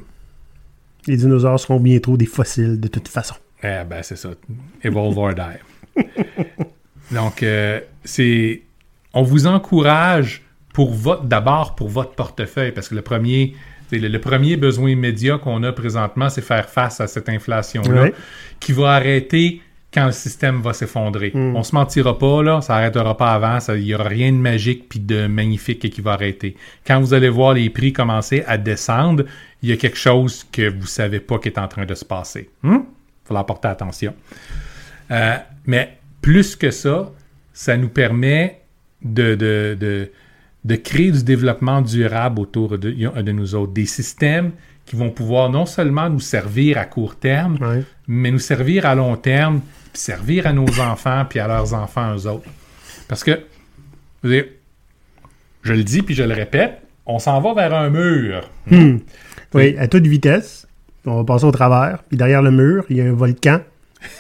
Les dinosaures seront bientôt des fossiles de toute façon. Eh ben, c'est ça. Evolve or die. Donc, euh, c'est. On vous encourage pour votre. D'abord pour votre portefeuille, parce que le premier. Le, le premier besoin immédiat qu'on a présentement, c'est faire face à cette inflation-là, qui va arrêter quand le système va s'effondrer. Hmm. On se mentira pas, là, ça arrêtera pas avant, il y aura rien de magique puis de magnifique qui va arrêter. Quand vous allez voir les prix commencer à descendre, il y a quelque chose que vous savez pas qui est en train de se passer. Il faut leur porter attention. Euh, mais plus que ça, ça nous permet de, de, de, de créer du développement durable autour de, de nous autres. Des systèmes qui vont pouvoir non seulement nous servir à court terme, mais nous servir à long terme, puis servir à nos enfants, puis à leurs enfants eux autres. Parce que, vous savez, je le dis, puis je le répète, on s'en va vers un mur. Hmm. Oui, à toute vitesse. On va passer au travers. Puis derrière le mur, il y a un volcan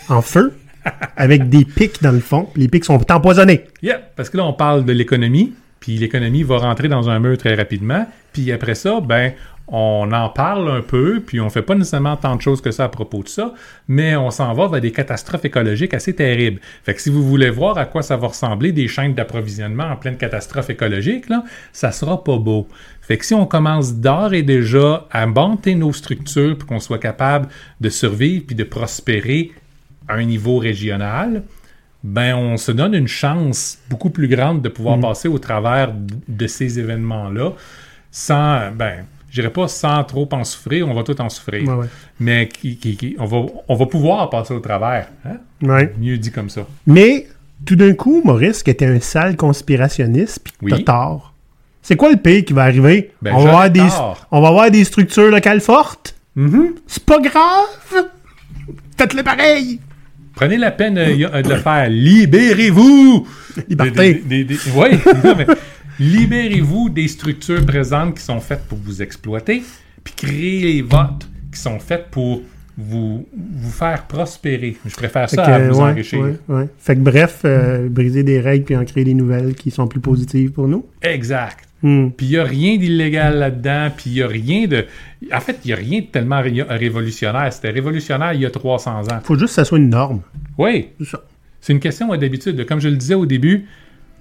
en feu avec des pics dans le fond. Les pics sont empoisonnés. Yeah, parce que là, on parle de l'économie, puis l'économie va rentrer dans un mur très rapidement, puis après ça, ben, on en parle un peu, puis on fait pas nécessairement tant de choses que ça à propos de ça, mais on s'en va vers des catastrophes écologiques assez terribles. Fait que si vous voulez voir à quoi ça va ressembler des chaînes d'approvisionnement en pleine catastrophe écologique, là, ça sera pas beau. Fait que si on commence d'ores et déjà à monter nos structures pour qu'on soit capable de survivre puis de prospérer à un niveau régional, ben on se donne une chance beaucoup plus grande de pouvoir passer au travers de ces événements-là sans, ben, je dirais pas sans trop en souffrir, on va tout en souffrir, Ouais, ouais. mais qui, qui- qui- on, va, on va pouvoir passer au travers. hein? Ouais. Mieux dit comme ça. Mais tout d'un coup, Maurice, qui était un sale conspirationniste, puis Oui. t'as tort. C'est quoi le pays qui va arriver? Ben, on, va avoir des, on va avoir des structures locales fortes? Mhm. C'est pas grave! Faites-le pareil! Prenez la peine euh, a- de le faire. Libérez-vous! Liberté. Libérez-vous des structures présentes qui sont faites pour vous exploiter, puis créez les vôtres qui sont faites pour vous, vous faire prospérer. Je préfère ça que, à vous ouais, enrichir. ouais, ouais. Fait que bref, euh, briser des règles puis en créer des nouvelles qui sont plus positives pour nous. Exact. Hmm. Puis il n'y a rien d'illégal là-dedans, puis il n'y a rien de... En fait, il n'y a rien de tellement ré- révolutionnaire. C'était révolutionnaire il y a 300 ans. Faut juste que ça soit une norme. Oui, C'est ça. c'est une question d'habitude. Comme je le disais au début,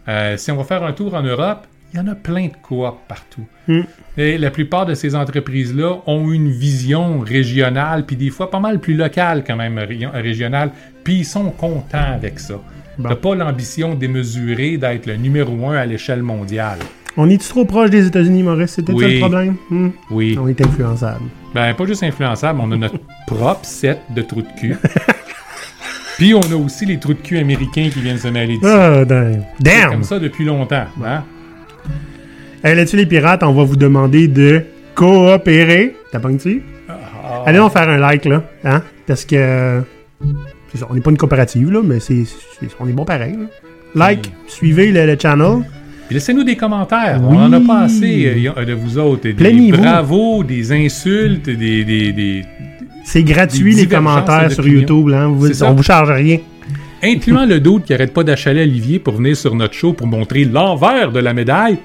euh, si on va faire un tour en Europe, il y en a plein de coops partout. Hmm. Et la plupart de ces entreprises-là ont une vision régionale, puis des fois pas mal plus locale quand même, ré- régionale, puis ils sont contents avec ça. Bon. T'as pas l'ambition démesurée d'être le numéro un à l'échelle mondiale. On est-tu trop proche des États-Unis, Maurice? C'était ça Oui. le problème? Hmm? Oui. On est influençable. Ben, pas juste influençable, on a notre propre set de trous de cul. Puis on a aussi les trous de cul américains qui viennent se mêler d'ici. Ah, damn. C'est Damn! comme ça depuis longtemps. Hein? Hey, là-dessus, les pirates, on va vous demander de coopérer. T'as pas dessus? Ah. Allez, on faire un like, là. Hein? Parce que. ça, on n'est pas une coopérative, là, mais c'est, c'est- on est bon pareil. là. Like, suivez le, le channel. Puis Laissez-nous des commentaires. Oui. On en a pas assez euh, a- de vous autres. Des bravos, des insultes, des. des, des- C'est gratuit, Des les commentaires sur. YouTube. Là. Vous- C'est ça. on vous charge rien. incluant le doute qui arrête pas d'achaler Olivier pour venir sur notre show pour montrer l'envers de la médaille.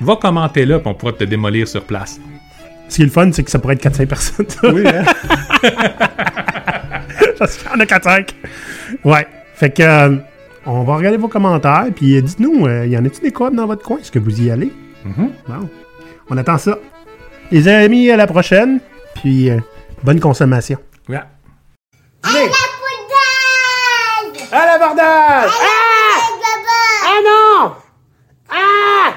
Va commenter là, puis on pourra te démolir sur place. Ce qui est le fun, c'est que ça pourrait être 4-5 personnes. Oui, hein? Parce a 4-5. Ouais. Fait que. On va regarder vos commentaires, puis euh, dites-nous, euh, y en a-t-il des clubs dans votre coin? Est-ce que vous y allez? Mm bon. On attend ça. Les amis, à la prochaine, puis euh, bonne consommation. Ouais. À la bordade! À la bordade! Ah! ah non! Ah!